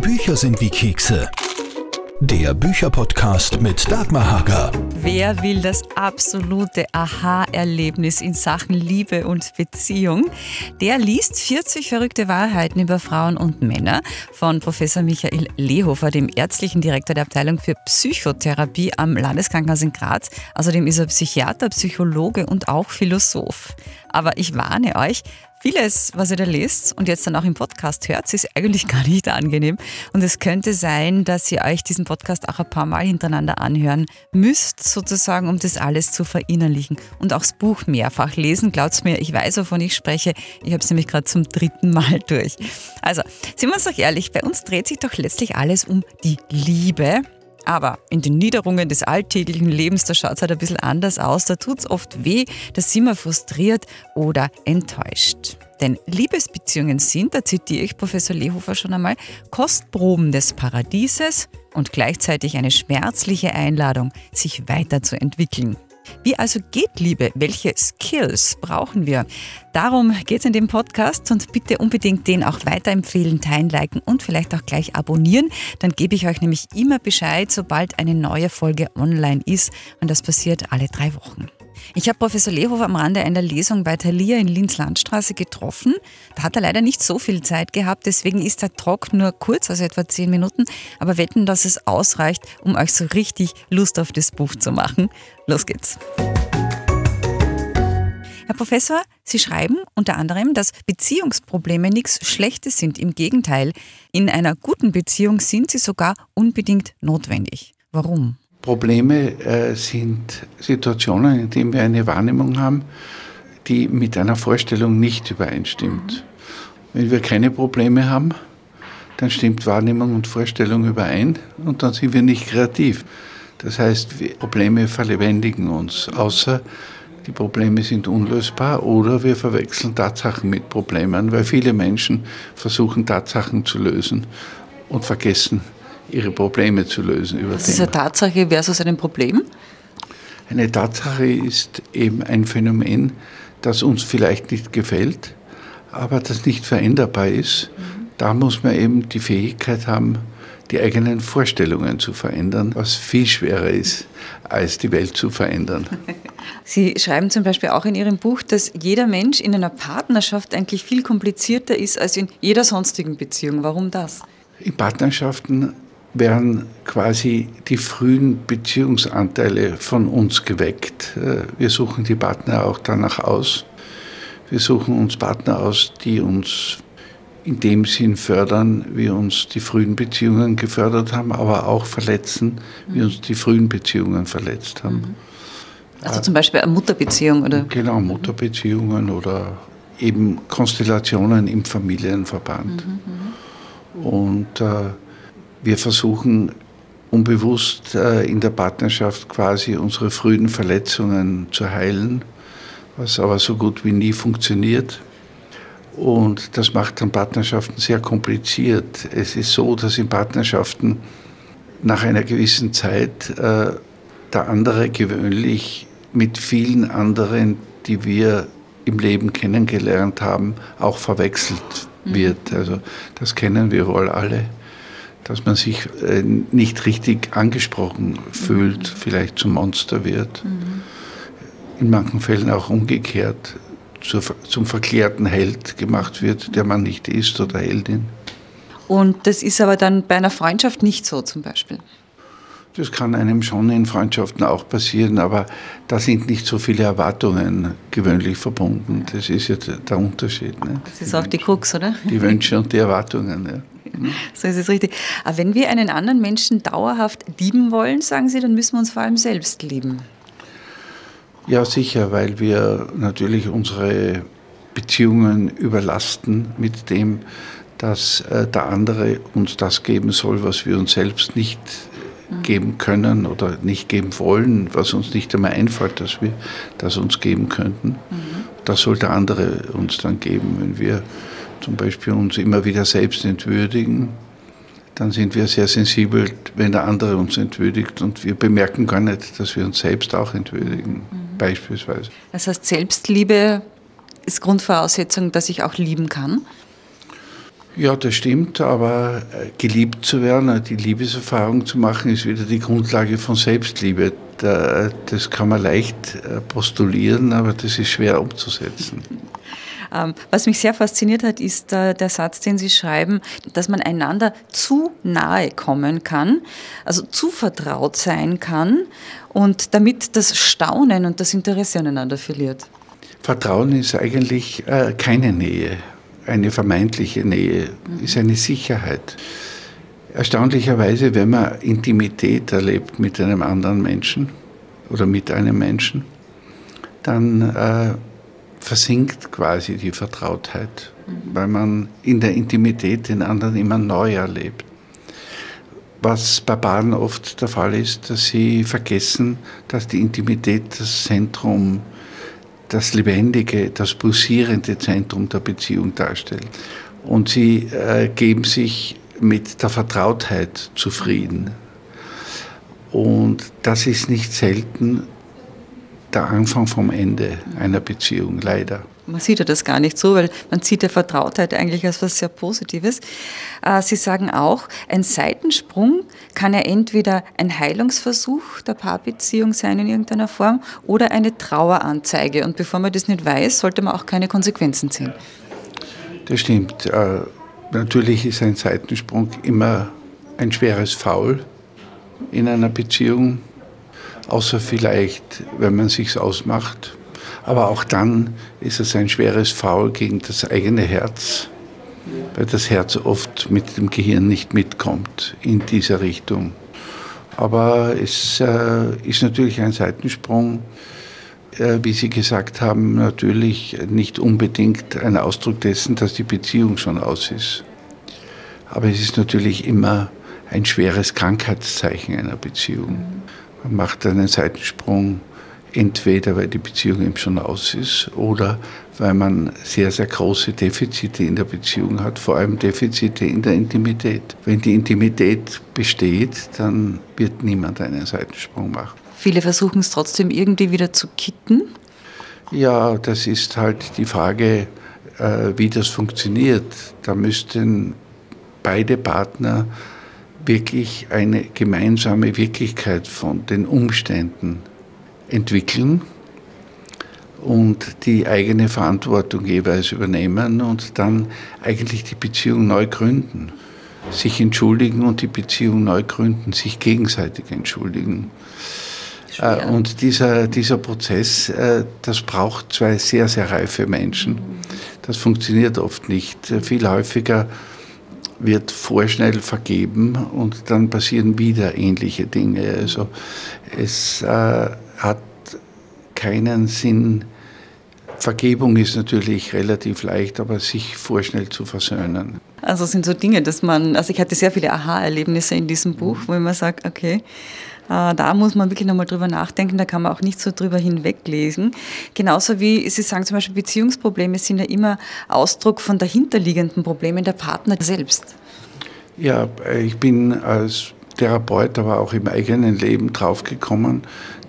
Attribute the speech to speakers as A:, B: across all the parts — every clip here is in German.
A: Bücher sind wie Kekse. Der Bücherpodcast mit Dagmar Hager.
B: Wer will das absolute Aha-Erlebnis in Sachen Liebe und Beziehung? Der liest 40 verrückte Wahrheiten über Frauen und Männer von Professor Michael Lehofer, dem ärztlichen Direktor der Abteilung für Psychotherapie am Landeskrankenhaus in Graz. Außerdem ist er Psychiater, Psychologe und auch Philosoph. Aber ich warne euch, Vieles, was ihr da lest und jetzt dann auch im Podcast hört, ist eigentlich gar nicht angenehm. Und es könnte sein, dass ihr euch diesen Podcast auch ein paar Mal hintereinander anhören müsst, sozusagen, um das alles zu verinnerlichen. Und auch das Buch mehrfach lesen. Glaubt's mir, ich weiß, wovon ich spreche. Ich habe es nämlich gerade zum dritten Mal durch. Also, sind wir uns doch ehrlich, bei uns dreht sich doch letztlich alles um die Liebe. Aber in den Niederungen des alltäglichen Lebens, da schaut es halt ein bisschen anders aus. Da tut es oft weh, da sind wir frustriert oder enttäuscht. Denn Liebesbeziehungen sind, da zitiere ich Professor Lehofer schon einmal, Kostproben des Paradieses und gleichzeitig eine schmerzliche Einladung, sich weiterzuentwickeln. Wie also geht Liebe? Welche Skills brauchen wir? Darum geht es in dem Podcast und bitte unbedingt den auch weiterempfehlen, teilen, liken und vielleicht auch gleich abonnieren. Dann gebe ich euch nämlich immer Bescheid, sobald eine neue Folge online ist und das passiert alle drei Wochen. Ich habe Professor Lehofer am Rande einer Lesung bei Thalia in Linz-Landstraße getroffen. Da hat er leider nicht so viel Zeit gehabt, deswegen ist der Talk nur kurz, also etwa zehn Minuten. Aber wetten, dass es ausreicht, um euch so richtig Lust auf das Buch zu machen. Los geht's. Herr Professor, Sie schreiben unter anderem, dass Beziehungsprobleme nichts Schlechtes sind. Im Gegenteil, in einer guten Beziehung sind sie sogar unbedingt notwendig. Warum?
C: Probleme äh, sind Situationen, in denen wir eine Wahrnehmung haben, die mit einer Vorstellung nicht übereinstimmt. Wenn wir keine Probleme haben, dann stimmt Wahrnehmung und Vorstellung überein und dann sind wir nicht kreativ. Das heißt, Probleme verlebendigen uns, außer die Probleme sind unlösbar oder wir verwechseln Tatsachen mit Problemen, weil viele Menschen versuchen Tatsachen zu lösen und vergessen ihre Probleme zu lösen.
B: Über Was ist eine Tatsache versus ein Problem?
C: Eine Tatsache ist eben ein Phänomen, das uns vielleicht nicht gefällt, aber das nicht veränderbar ist. Mhm. Da muss man eben die Fähigkeit haben, die eigenen Vorstellungen zu verändern, was viel schwerer ist, als die Welt zu verändern.
B: Sie schreiben zum Beispiel auch in Ihrem Buch, dass jeder Mensch in einer Partnerschaft eigentlich viel komplizierter ist als in jeder sonstigen Beziehung. Warum das?
C: In Partnerschaften werden quasi die frühen Beziehungsanteile von uns geweckt. Äh, wir suchen die Partner auch danach aus. Wir suchen uns Partner aus, die uns in dem Sinn fördern, wie uns die frühen Beziehungen gefördert haben, aber auch verletzen, wie uns die frühen Beziehungen verletzt haben. Mhm.
B: Also zum Beispiel eine Mutterbeziehung, oder?
C: Genau, Mutterbeziehungen oder eben Konstellationen im Familienverband. Mhm, mhm. Und äh, wir versuchen unbewusst äh, in der Partnerschaft quasi unsere frühen Verletzungen zu heilen, was aber so gut wie nie funktioniert. Und das macht dann Partnerschaften sehr kompliziert. Es ist so, dass in Partnerschaften nach einer gewissen Zeit äh, der andere gewöhnlich mit vielen anderen, die wir im Leben kennengelernt haben, auch verwechselt mhm. wird. Also das kennen wir wohl alle dass man sich äh, nicht richtig angesprochen fühlt, mhm. vielleicht zum Monster wird. Mhm. In manchen Fällen auch umgekehrt zur, zum verklärten Held gemacht wird, der man nicht ist oder Heldin.
B: Und das ist aber dann bei einer Freundschaft nicht so zum Beispiel?
C: Das kann einem schon in Freundschaften auch passieren, aber da sind nicht so viele Erwartungen gewöhnlich verbunden. Das ist ja der Unterschied.
B: Ne? Das ist auch die Krux, oder?
C: Die Wünsche und die Erwartungen. Ja.
B: So ist es richtig. Aber wenn wir einen anderen Menschen dauerhaft lieben wollen, sagen Sie, dann müssen wir uns vor allem selbst lieben.
C: Ja, sicher, weil wir natürlich unsere Beziehungen überlasten mit dem, dass äh, der andere uns das geben soll, was wir uns selbst nicht mhm. geben können oder nicht geben wollen, was uns nicht einmal einfällt, dass wir das uns geben könnten. Mhm. Das soll der andere uns dann geben, wenn wir zum Beispiel uns immer wieder selbst entwürdigen, dann sind wir sehr sensibel, wenn der andere uns entwürdigt und wir bemerken gar nicht, dass wir uns selbst auch entwürdigen, mhm. beispielsweise.
B: Das heißt, Selbstliebe ist Grundvoraussetzung, dass ich auch lieben kann?
C: Ja, das stimmt, aber äh, geliebt zu werden, die Liebeserfahrung zu machen, ist wieder die Grundlage von Selbstliebe. Das kann man leicht äh, postulieren, aber das ist schwer umzusetzen.
B: Ähm, was mich sehr fasziniert hat, ist der Satz, den Sie schreiben, dass man einander zu nahe kommen kann, also zu vertraut sein kann und damit das Staunen und das Interesse aneinander verliert.
C: Vertrauen ist eigentlich äh, keine Nähe. Eine vermeintliche Nähe ist eine Sicherheit. Erstaunlicherweise, wenn man Intimität erlebt mit einem anderen Menschen oder mit einem Menschen, dann äh, versinkt quasi die Vertrautheit, weil man in der Intimität den anderen immer neu erlebt. Was bei Paaren oft der Fall ist, dass sie vergessen, dass die Intimität das Zentrum, das lebendige, das pulsierende Zentrum der Beziehung darstellt. Und sie äh, geben sich mit der Vertrautheit zufrieden. Und das ist nicht selten der Anfang vom Ende einer Beziehung, leider.
B: Man sieht ja das gar nicht so, weil man sieht ja Vertrautheit eigentlich als was sehr Positives. Äh, Sie sagen auch, ein Seitensprung kann ja entweder ein Heilungsversuch der Paarbeziehung sein in irgendeiner Form oder eine Traueranzeige. Und bevor man das nicht weiß, sollte man auch keine Konsequenzen ziehen.
C: Das stimmt. Äh, natürlich ist ein Seitensprung immer ein schweres Faul in einer Beziehung außer vielleicht, wenn man sich's ausmacht. Aber auch dann ist es ein schweres Foul gegen das eigene Herz, weil das Herz oft mit dem Gehirn nicht mitkommt in dieser Richtung. Aber es äh, ist natürlich ein Seitensprung, äh, wie Sie gesagt haben, natürlich nicht unbedingt ein Ausdruck dessen, dass die Beziehung schon aus ist. Aber es ist natürlich immer ein schweres Krankheitszeichen einer Beziehung. Man macht einen Seitensprung, entweder weil die Beziehung eben schon aus ist oder weil man sehr, sehr große Defizite in der Beziehung hat, vor allem Defizite in der Intimität. Wenn die Intimität besteht, dann wird niemand einen Seitensprung machen.
B: Viele versuchen es trotzdem irgendwie wieder zu kitten.
C: Ja, das ist halt die Frage, äh, wie das funktioniert. Da müssten beide Partner wirklich eine gemeinsame Wirklichkeit von den Umständen entwickeln und die eigene Verantwortung jeweils übernehmen und dann eigentlich die Beziehung neu gründen. Sich entschuldigen und die Beziehung neu gründen, sich gegenseitig entschuldigen. Schwer. Äh, und dieser, dieser Prozess, äh, das braucht zwei sehr, sehr reife Menschen. Das funktioniert oft nicht. Viel häufiger wird vorschnell vergeben und dann passieren wieder ähnliche Dinge. Also es äh, hat keinen Sinn. Vergebung ist natürlich relativ leicht, aber sich vorschnell zu versöhnen.
B: Also sind so Dinge, dass man, also ich hatte sehr viele Aha-Erlebnisse in diesem Buch, wo man sagt, okay, äh, da muss man wirklich nochmal drüber nachdenken, da kann man auch nicht so drüber hinweglesen. Genauso wie Sie sagen, zum Beispiel Beziehungsprobleme sind ja immer Ausdruck von dahinterliegenden Problemen der Partner selbst.
C: Ja, ich bin als Therapeut, aber auch im eigenen Leben draufgekommen,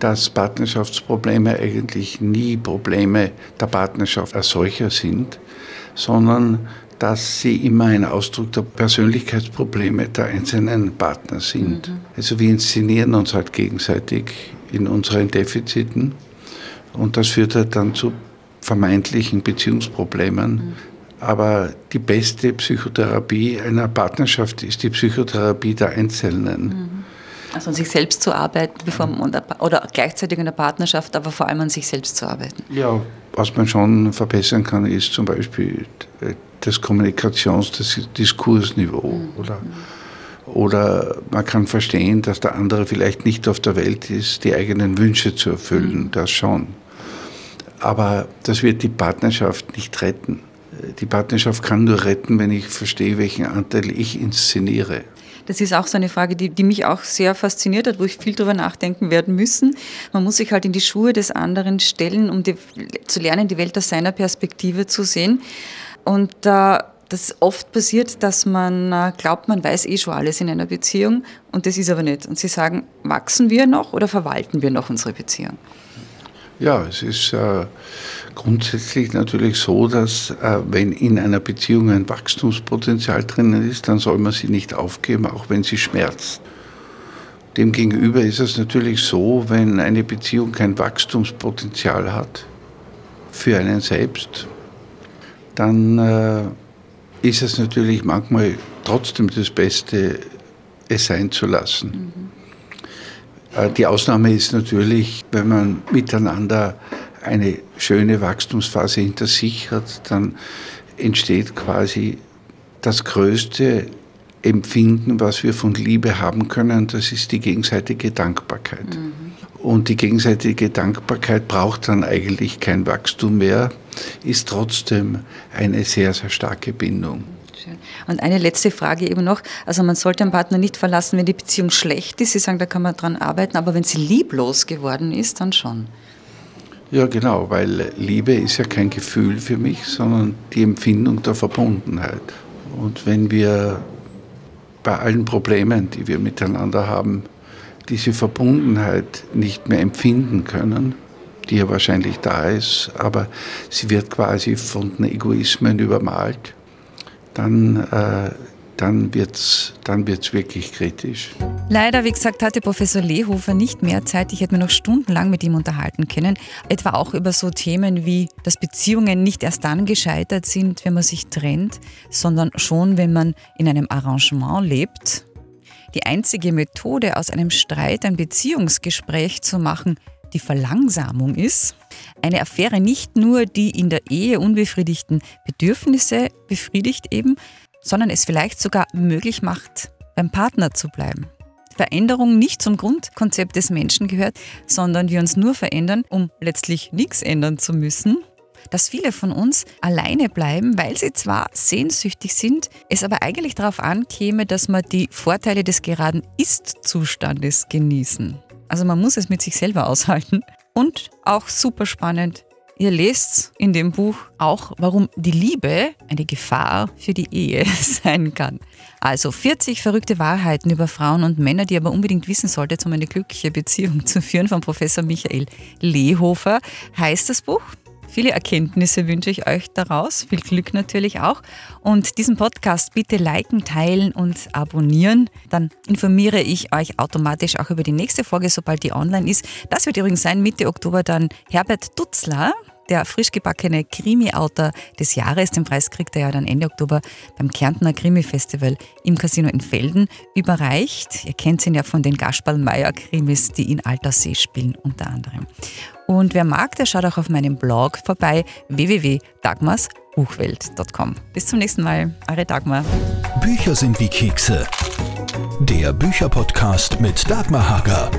C: dass Partnerschaftsprobleme eigentlich nie Probleme der Partnerschaft als solcher sind, sondern dass sie immer ein Ausdruck der Persönlichkeitsprobleme der einzelnen Partner sind. Mhm. Also wir inszenieren uns halt gegenseitig in unseren Defiziten und das führt halt dann zu vermeintlichen Beziehungsproblemen. Mhm. Aber die beste Psychotherapie einer Partnerschaft ist die Psychotherapie der Einzelnen. Mhm.
B: Also an sich selbst zu arbeiten, bevor man, oder gleichzeitig in der Partnerschaft, aber vor allem an sich selbst zu arbeiten.
C: Ja, was man schon verbessern kann, ist zum Beispiel das Kommunikations-, das Diskursniveau. Mhm. Oder, oder man kann verstehen, dass der andere vielleicht nicht auf der Welt ist, die eigenen Wünsche zu erfüllen, mhm. das schon. Aber das wird die Partnerschaft nicht retten. Die Partnerschaft kann nur retten, wenn ich verstehe, welchen Anteil ich inszeniere.
B: Das ist auch so eine Frage, die, die mich auch sehr fasziniert hat, wo ich viel darüber nachdenken werden müssen. Man muss sich halt in die Schuhe des anderen stellen, um die, zu lernen, die Welt aus seiner Perspektive zu sehen. Und äh, das oft passiert, dass man äh, glaubt, man weiß eh schon alles in einer Beziehung und das ist aber nicht. Und Sie sagen, wachsen wir noch oder verwalten wir noch unsere Beziehung?
C: Ja, es ist äh, grundsätzlich natürlich so, dass äh, wenn in einer Beziehung ein Wachstumspotenzial drinnen ist, dann soll man sie nicht aufgeben, auch wenn sie schmerzt. Demgegenüber ist es natürlich so, wenn eine Beziehung kein Wachstumspotenzial hat für einen selbst, dann äh, ist es natürlich manchmal trotzdem das Beste, es sein zu lassen. Mhm. Äh, die Ausnahme ist natürlich, wenn man miteinander eine schöne Wachstumsphase hinter sich hat, dann entsteht quasi das größte Empfinden, was wir von Liebe haben können, das ist die gegenseitige Dankbarkeit. Mhm. Und die gegenseitige Dankbarkeit braucht dann eigentlich kein Wachstum mehr, ist trotzdem eine sehr, sehr starke Bindung.
B: Und eine letzte Frage eben noch. Also man sollte einen Partner nicht verlassen, wenn die Beziehung schlecht ist. Sie sagen, da kann man dran arbeiten, aber wenn sie lieblos geworden ist, dann schon.
C: Ja, genau, weil Liebe ist ja kein Gefühl für mich, sondern die Empfindung der Verbundenheit. Und wenn wir bei allen Problemen, die wir miteinander haben, diese Verbundenheit nicht mehr empfinden können, die ja wahrscheinlich da ist, aber sie wird quasi von den Egoismen übermalt, dann, äh, dann wird es dann wird's wirklich kritisch.
B: Leider, wie gesagt, hatte Professor Lehofer nicht mehr Zeit. Ich hätte mir noch stundenlang mit ihm unterhalten können. Etwa auch über so Themen wie, dass Beziehungen nicht erst dann gescheitert sind, wenn man sich trennt, sondern schon, wenn man in einem Arrangement lebt. Die einzige Methode, aus einem Streit ein Beziehungsgespräch zu machen, die Verlangsamung ist. Eine Affäre nicht nur die in der Ehe unbefriedigten Bedürfnisse befriedigt eben, sondern es vielleicht sogar möglich macht, beim Partner zu bleiben. Veränderung nicht zum Grundkonzept des Menschen gehört, sondern wir uns nur verändern, um letztlich nichts ändern zu müssen. Dass viele von uns alleine bleiben, weil sie zwar sehnsüchtig sind, es aber eigentlich darauf ankäme, dass man die Vorteile des geraden Ist-Zustandes genießen. Also man muss es mit sich selber aushalten. Und auch super spannend, Ihr lest in dem Buch auch, warum die Liebe eine Gefahr für die Ehe sein kann. Also 40 verrückte Wahrheiten über Frauen und Männer, die aber unbedingt wissen solltet, um eine glückliche Beziehung zu führen, von Professor Michael Lehofer heißt das Buch. Viele Erkenntnisse wünsche ich euch daraus, viel Glück natürlich auch. Und diesen Podcast bitte liken, teilen und abonnieren. Dann informiere ich euch automatisch auch über die nächste Folge, sobald die online ist. Das wird übrigens sein, Mitte Oktober dann Herbert Dutzler, der frisch gebackene Krimi-Autor des Jahres. Den Preis kriegt er ja dann Ende Oktober beim Kärntner Krimi-Festival im Casino in Felden überreicht. Ihr kennt ihn ja von den Gasperl-Meyer-Krimis, die in Alterssee spielen unter anderem. Und wer mag, der schaut auch auf meinem Blog vorbei www.dagmarsbuchwelt.com. Bis zum nächsten Mal, eure Dagmar.
A: Bücher sind wie Kekse. Der Bücherpodcast mit Dagmar Hager.